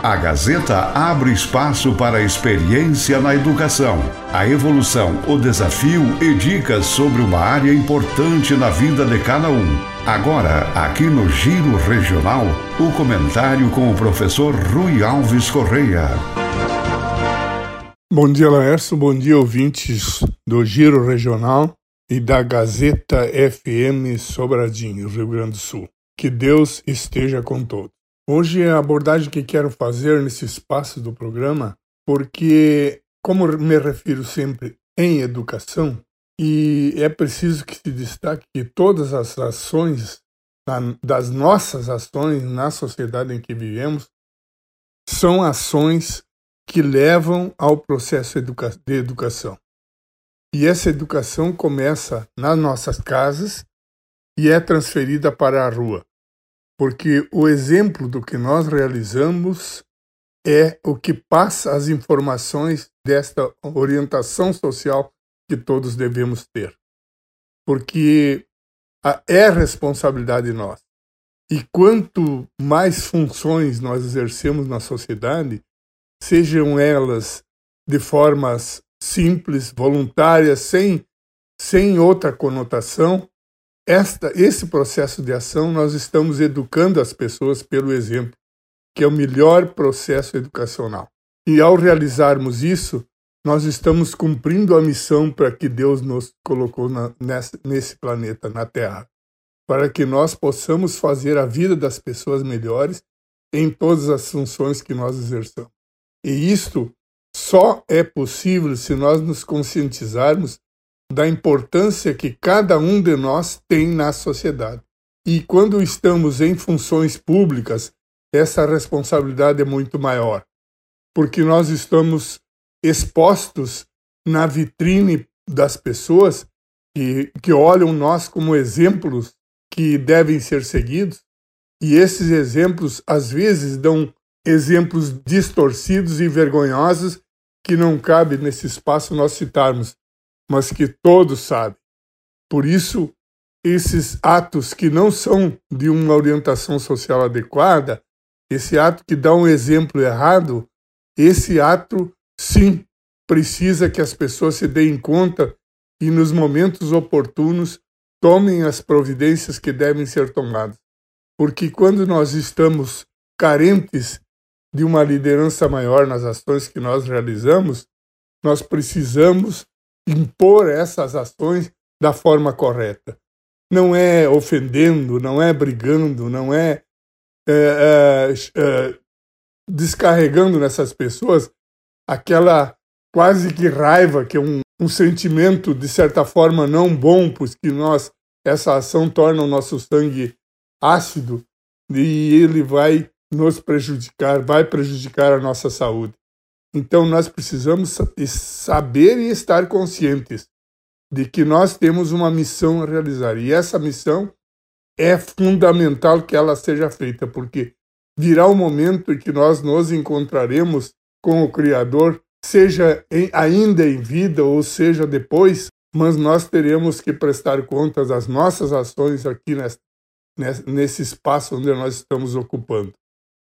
A Gazeta abre espaço para a experiência na educação, a evolução, o desafio e dicas sobre uma área importante na vida de cada um. Agora, aqui no Giro Regional, o comentário com o professor Rui Alves Correia. Bom dia, Laércio. Bom dia, ouvintes do Giro Regional e da Gazeta FM Sobradinho, Rio Grande do Sul. Que Deus esteja com todos. Hoje é a abordagem que quero fazer nesse espaço do programa, porque, como me refiro sempre em educação, e é preciso que se destaque que todas as ações, das nossas ações na sociedade em que vivemos, são ações que levam ao processo de educação. E essa educação começa nas nossas casas e é transferida para a rua porque o exemplo do que nós realizamos é o que passa as informações desta orientação social que todos devemos ter. Porque é responsabilidade nossa. E quanto mais funções nós exercemos na sociedade, sejam elas de formas simples, voluntárias, sem, sem outra conotação, esta, esse processo de ação, nós estamos educando as pessoas pelo exemplo, que é o melhor processo educacional. E ao realizarmos isso, nós estamos cumprindo a missão para que Deus nos colocou na, nesse, nesse planeta, na Terra, para que nós possamos fazer a vida das pessoas melhores em todas as funções que nós exerçamos. E isto só é possível se nós nos conscientizarmos da importância que cada um de nós tem na sociedade. E quando estamos em funções públicas, essa responsabilidade é muito maior, porque nós estamos expostos na vitrine das pessoas que, que olham nós como exemplos que devem ser seguidos, e esses exemplos às vezes dão exemplos distorcidos e vergonhosos que não cabe nesse espaço nós citarmos mas que todos sabem. Por isso, esses atos que não são de uma orientação social adequada, esse ato que dá um exemplo errado, esse ato, sim, precisa que as pessoas se deem conta e, nos momentos oportunos, tomem as providências que devem ser tomadas. Porque quando nós estamos carentes de uma liderança maior nas ações que nós realizamos, nós precisamos impor essas ações da forma correta. Não é ofendendo, não é brigando, não é, é, é, é descarregando nessas pessoas aquela quase que raiva, que é um, um sentimento de certa forma não bom, porque nós essa ação torna o nosso sangue ácido e ele vai nos prejudicar, vai prejudicar a nossa saúde. Então nós precisamos saber e estar conscientes de que nós temos uma missão a realizar. E essa missão é fundamental que ela seja feita, porque virá o momento em que nós nos encontraremos com o Criador, seja em, ainda em vida ou seja depois, mas nós teremos que prestar contas das nossas ações aqui nesse espaço onde nós estamos ocupando.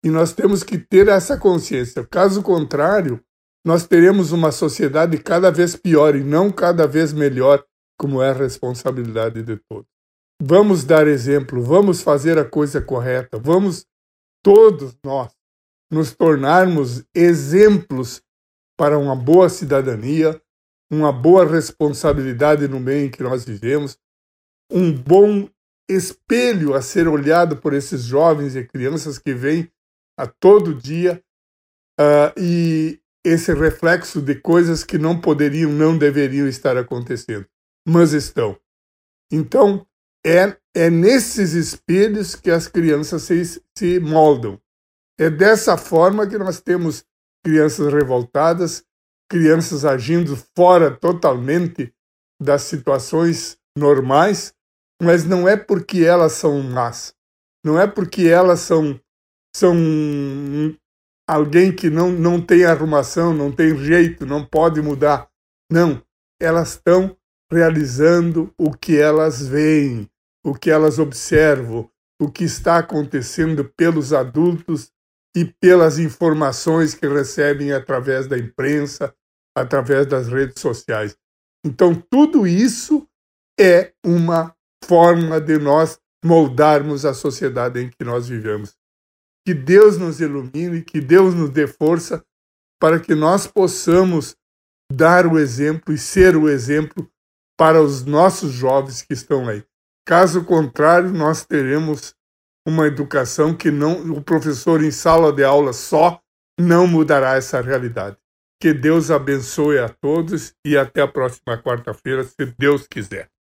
E nós temos que ter essa consciência. Caso contrário, nós teremos uma sociedade cada vez pior e não cada vez melhor, como é a responsabilidade de todos. Vamos dar exemplo, vamos fazer a coisa correta, vamos todos nós nos tornarmos exemplos para uma boa cidadania, uma boa responsabilidade no meio em que nós vivemos, um bom espelho a ser olhado por esses jovens e crianças que vêm a todo dia uh, e esse reflexo de coisas que não poderiam, não deveriam estar acontecendo, mas estão. Então, é, é nesses espelhos que as crianças se, se moldam. É dessa forma que nós temos crianças revoltadas, crianças agindo fora totalmente das situações normais, mas não é porque elas são más, não é porque elas são são alguém que não, não tem arrumação, não tem jeito, não pode mudar. Não, elas estão realizando o que elas veem, o que elas observam, o que está acontecendo pelos adultos e pelas informações que recebem através da imprensa, através das redes sociais. Então, tudo isso é uma forma de nós moldarmos a sociedade em que nós vivemos. Que Deus nos ilumine, que Deus nos dê força para que nós possamos dar o exemplo e ser o exemplo para os nossos jovens que estão aí. Caso contrário, nós teremos uma educação que não o professor em sala de aula só não mudará essa realidade. Que Deus abençoe a todos e até a próxima quarta-feira, se Deus quiser.